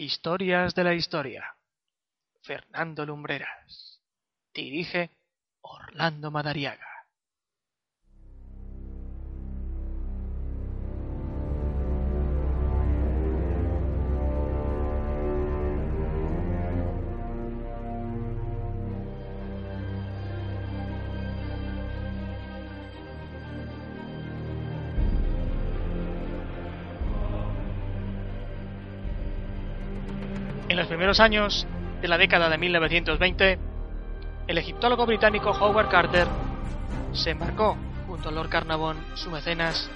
Historias de la Historia. Fernando Lumbreras. Dirige Orlando Madariaga. Los primeros años de la década de 1920, el egiptólogo británico Howard Carter se embarcó junto a Lord Carnarvon, su mecenas,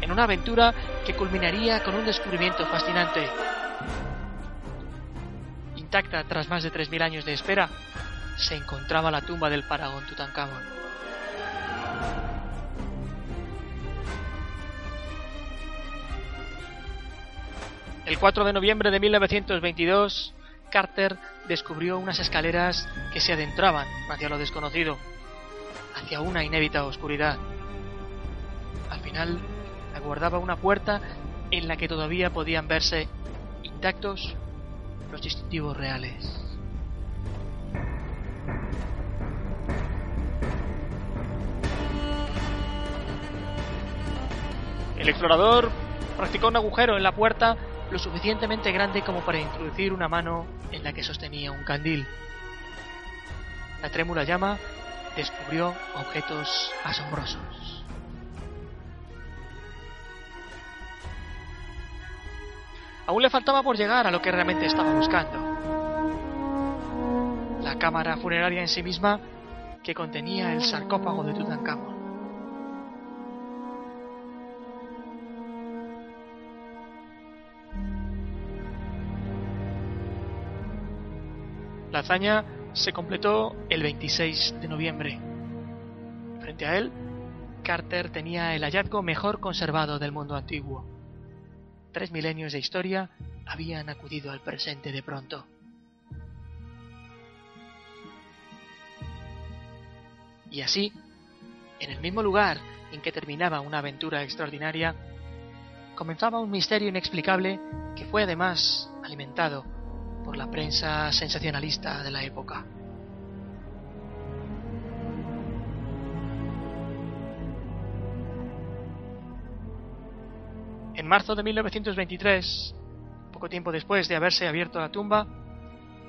en una aventura que culminaría con un descubrimiento fascinante. Intacta tras más de 3.000 años de espera, se encontraba la tumba del faraón Tutankamón. El 4 de noviembre de 1922, Carter descubrió unas escaleras que se adentraban hacia lo desconocido, hacia una inédita oscuridad. Al final, aguardaba una puerta en la que todavía podían verse intactos los distintivos reales. El explorador practicó un agujero en la puerta lo suficientemente grande como para introducir una mano en la que sostenía un candil. La trémula llama descubrió objetos asombrosos. Aún le faltaba por llegar a lo que realmente estaba buscando. La cámara funeraria en sí misma que contenía el sarcófago de Tutankamón. La hazaña se completó el 26 de noviembre. Frente a él, Carter tenía el hallazgo mejor conservado del mundo antiguo. Tres milenios de historia habían acudido al presente de pronto. Y así, en el mismo lugar en que terminaba una aventura extraordinaria, comenzaba un misterio inexplicable que fue además alimentado la prensa sensacionalista de la época. En marzo de 1923, poco tiempo después de haberse abierto la tumba,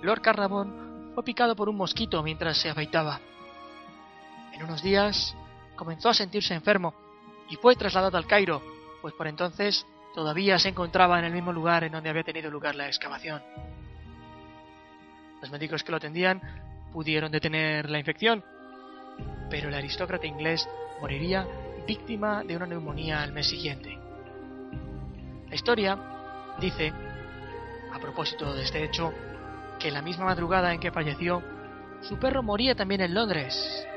Lord Carnarvon fue picado por un mosquito mientras se afeitaba. En unos días comenzó a sentirse enfermo y fue trasladado al Cairo, pues por entonces todavía se encontraba en el mismo lugar en donde había tenido lugar la excavación. Los médicos que lo atendían pudieron detener la infección, pero el aristócrata inglés moriría víctima de una neumonía al mes siguiente. La historia dice, a propósito de este hecho, que la misma madrugada en que falleció, su perro moría también en Londres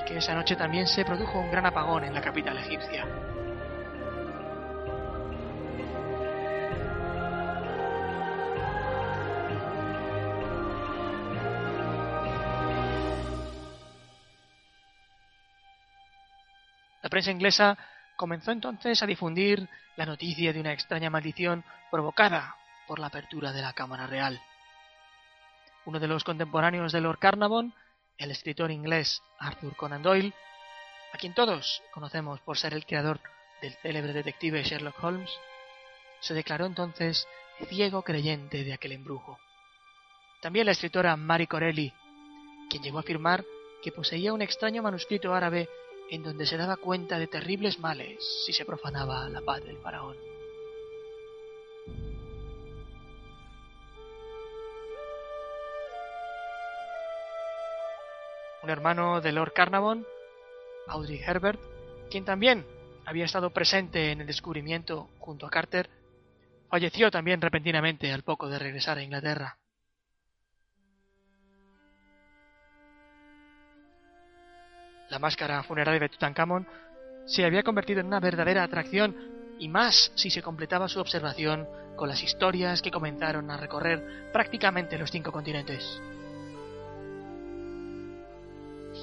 y que esa noche también se produjo un gran apagón en la capital egipcia. Prensa inglesa comenzó entonces a difundir la noticia de una extraña maldición provocada por la apertura de la Cámara Real. Uno de los contemporáneos de Lord Carnarvon, el escritor inglés Arthur Conan Doyle, a quien todos conocemos por ser el creador del célebre detective Sherlock Holmes, se declaró entonces ciego creyente de aquel embrujo. También la escritora Mary Corelli, quien llegó a afirmar que poseía un extraño manuscrito árabe en donde se daba cuenta de terribles males si se profanaba la paz del faraón. Un hermano de Lord Carnarvon, Audrey Herbert, quien también había estado presente en el descubrimiento junto a Carter, falleció también repentinamente al poco de regresar a Inglaterra. La máscara funeraria de Tutankamón se había convertido en una verdadera atracción y más si se completaba su observación con las historias que comenzaron a recorrer prácticamente los cinco continentes.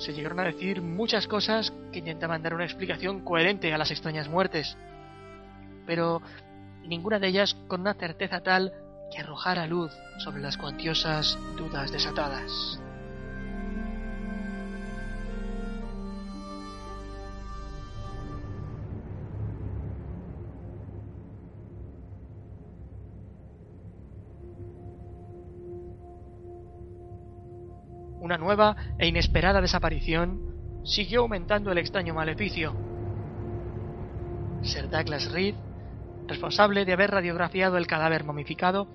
Se llegaron a decir muchas cosas que intentaban dar una explicación coherente a las extrañas muertes, pero ninguna de ellas con una certeza tal que arrojara luz sobre las cuantiosas dudas desatadas. Una nueva e inesperada desaparición siguió aumentando el extraño maleficio. Sir Douglas Reed, responsable de haber radiografiado el cadáver momificado,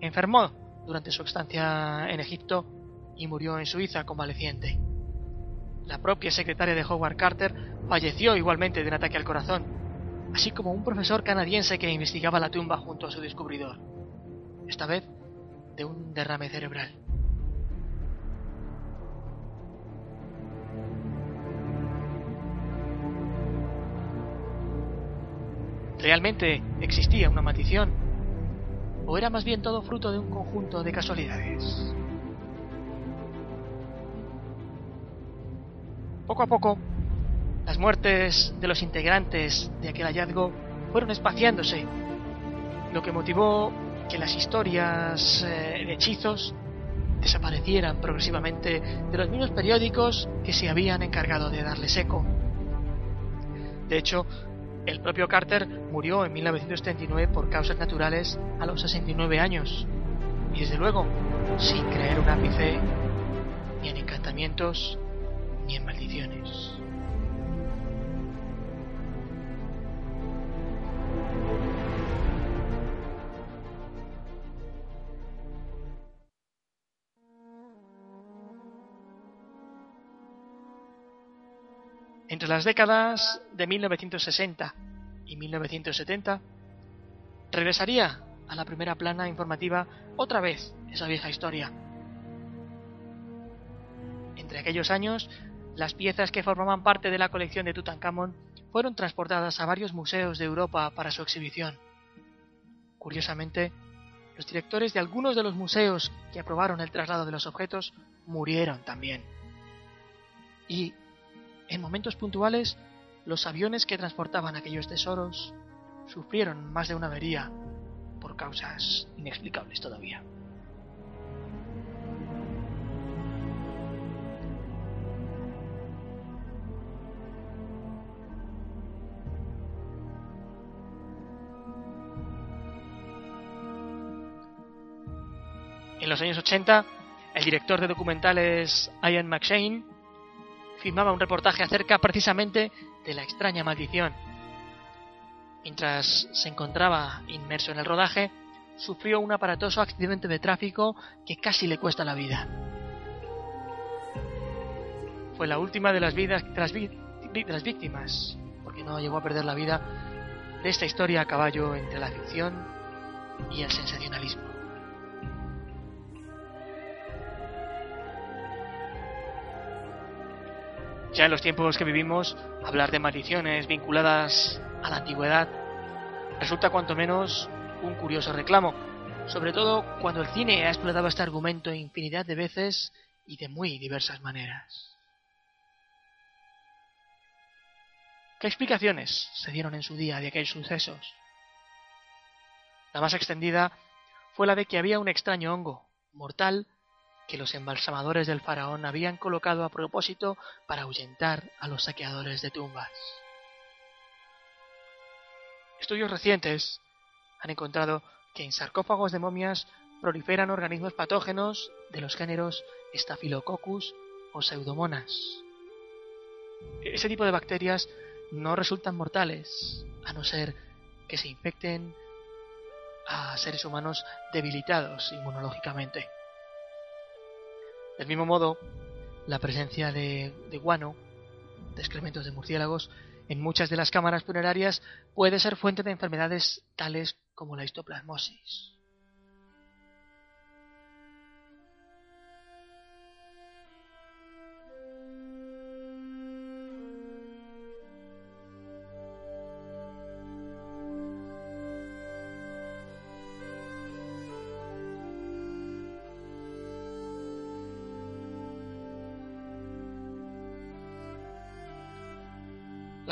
enfermó durante su estancia en Egipto y murió en Suiza convaleciente. La propia secretaria de Howard Carter falleció igualmente de un ataque al corazón, así como un profesor canadiense que investigaba la tumba junto a su descubridor, esta vez de un derrame cerebral. ¿Realmente existía una maldición? ¿O era más bien todo fruto de un conjunto de casualidades? Poco a poco, las muertes de los integrantes de aquel hallazgo fueron espaciándose, lo que motivó que las historias eh, de hechizos desaparecieran progresivamente de los mismos periódicos que se habían encargado de darles eco. De hecho, el propio Carter murió en 1939 por causas naturales a los 69 años. Y desde luego, sin creer un ápice ni en encantamientos ni en maldiciones. Entre las décadas de 1960 y 1970, regresaría a la primera plana informativa otra vez esa vieja historia. Entre aquellos años, las piezas que formaban parte de la colección de Tutankamón fueron transportadas a varios museos de Europa para su exhibición. Curiosamente, los directores de algunos de los museos que aprobaron el traslado de los objetos murieron también. Y en momentos puntuales, los aviones que transportaban aquellos tesoros sufrieron más de una avería por causas inexplicables todavía. En los años 80, el director de documentales Ian McShane filmaba un reportaje acerca precisamente de la extraña maldición. Mientras se encontraba inmerso en el rodaje, sufrió un aparatoso accidente de tráfico que casi le cuesta la vida. Fue la última de las vidas de de las víctimas, porque no llegó a perder la vida de esta historia a caballo entre la ficción y el sensacionalismo. Ya en los tiempos que vivimos, hablar de maldiciones vinculadas a la antigüedad resulta cuanto menos un curioso reclamo, sobre todo cuando el cine ha explotado este argumento infinidad de veces y de muy diversas maneras. ¿Qué explicaciones se dieron en su día de aquellos sucesos? La más extendida fue la de que había un extraño hongo, mortal, que los embalsamadores del faraón habían colocado a propósito para ahuyentar a los saqueadores de tumbas. Estudios recientes han encontrado que en sarcófagos de momias proliferan organismos patógenos de los géneros Staphylococcus o Pseudomonas. Ese tipo de bacterias no resultan mortales, a no ser que se infecten a seres humanos debilitados inmunológicamente. Del mismo modo, la presencia de, guano, de excrementos de murciélagos, en muchas de las cámaras funerarias puede ser fuente de enfermedades tales como la histoplasmosis.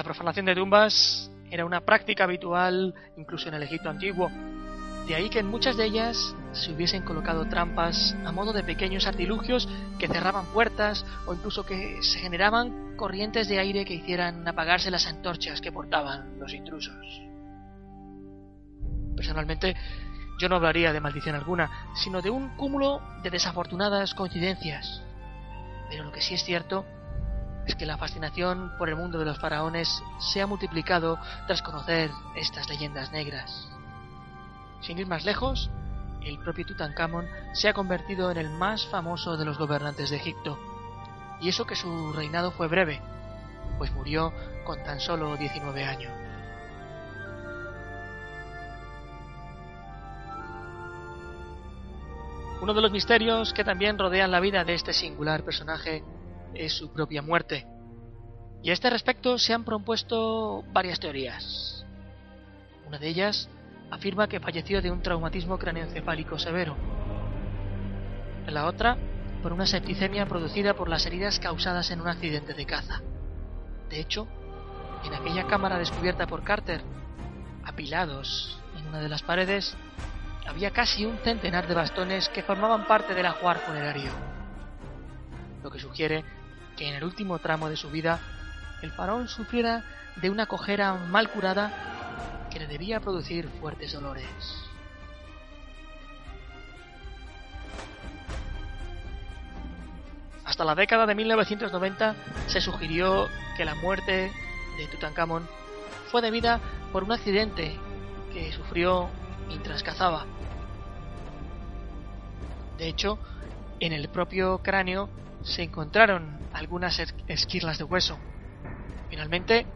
La profanación de tumbas era una práctica habitual incluso en el Egipto antiguo. De ahí que en muchas de ellas se hubiesen colocado trampas a modo de pequeños artilugios que cerraban puertas o incluso que se generaban corrientes de aire que hicieran apagarse las antorchas que portaban los intrusos. Personalmente, yo no hablaría de maldición alguna, sino de un cúmulo de desafortunadas coincidencias. Pero lo que sí es cierto es que la fascinación por el mundo de los faraones se ha multiplicado tras conocer estas leyendas negras. Sin ir más lejos, el propio Tutankamón se ha convertido en el más famoso de los gobernantes de Egipto. Y eso que su reinado fue breve, pues murió con tan solo 19 años. Uno de los misterios que también rodean la vida de este singular personaje es su propia muerte. Y a este respecto se han propuesto varias teorías. Una de ellas afirma que falleció de un traumatismo craneoencefálico severo. La otra, por una septicemia producida por las heridas causadas en un accidente de caza. De hecho, en aquella cámara descubierta por Carter, apilados en una de las paredes, había casi un centenar de bastones que formaban parte del ajuar funerario. Lo que sugiere que en el último tramo de su vida el faraón sufriera de una cojera mal curada que le debía producir fuertes dolores. Hasta la década de 1990 se sugirió que la muerte de Tutankamón fue debida por un accidente que sufrió mientras cazaba. De hecho, en el propio cráneo se encontraron algunas esquirlas de hueso. Finalmente,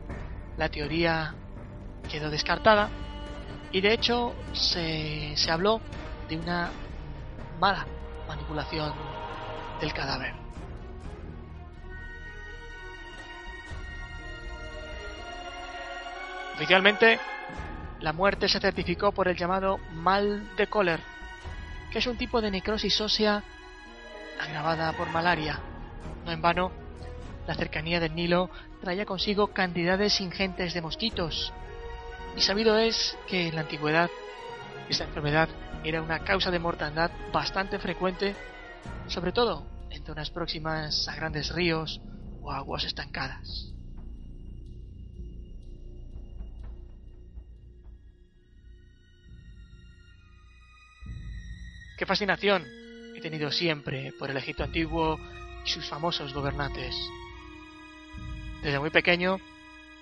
la teoría quedó descartada y de hecho se, se habló de una mala manipulación del cadáver. Oficialmente, la muerte se certificó por el llamado mal de Kohler, que es un tipo de necrosis ósea agravada por malaria. No en vano, la cercanía del Nilo traía consigo cantidades ingentes de mosquitos, y sabido es que en la antigüedad esta enfermedad era una causa de mortandad bastante frecuente, sobre todo en zonas próximas a grandes ríos o aguas estancadas. Qué fascinación tenido siempre por el Egipto antiguo y sus famosos gobernantes. Desde muy pequeño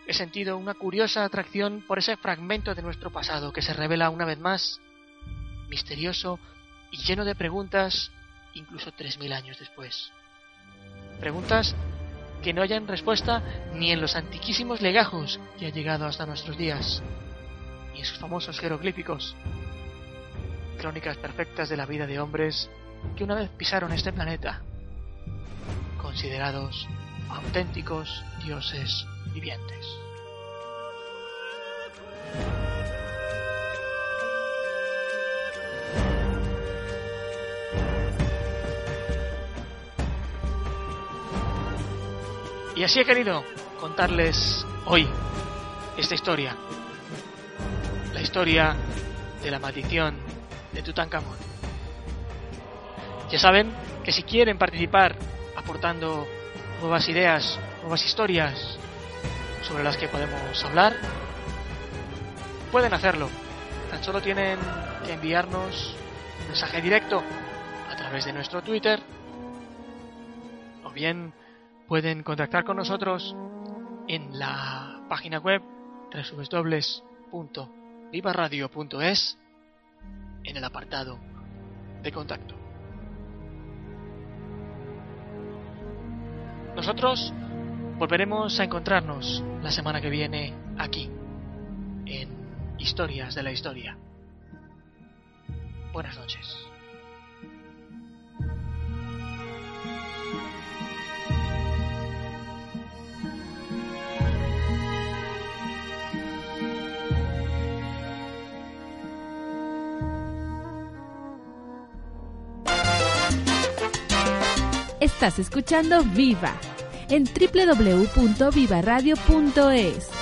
he sentido una curiosa atracción por ese fragmento de nuestro pasado que se revela una vez más misterioso y lleno de preguntas incluso tres mil años después. Preguntas que no hayan respuesta ni en los antiquísimos legajos que han llegado hasta nuestros días, ni en sus famosos jeroglíficos, crónicas perfectas de la vida de hombres que una vez pisaron este planeta, considerados auténticos dioses vivientes. Y así he querido contarles hoy esta historia. La historia de la maldición de Tutankamón. Ya saben que si quieren participar aportando nuevas ideas, nuevas historias sobre las que podemos hablar, pueden hacerlo. Tan solo tienen que enviarnos un mensaje directo a través de nuestro Twitter o bien pueden contactar con nosotros en la página web www.vivaradio.es en el apartado de contacto. Nosotros volveremos a encontrarnos la semana que viene aquí, en Historias de la Historia. Buenas noches. Estás escuchando Viva en www.vivaradio.es.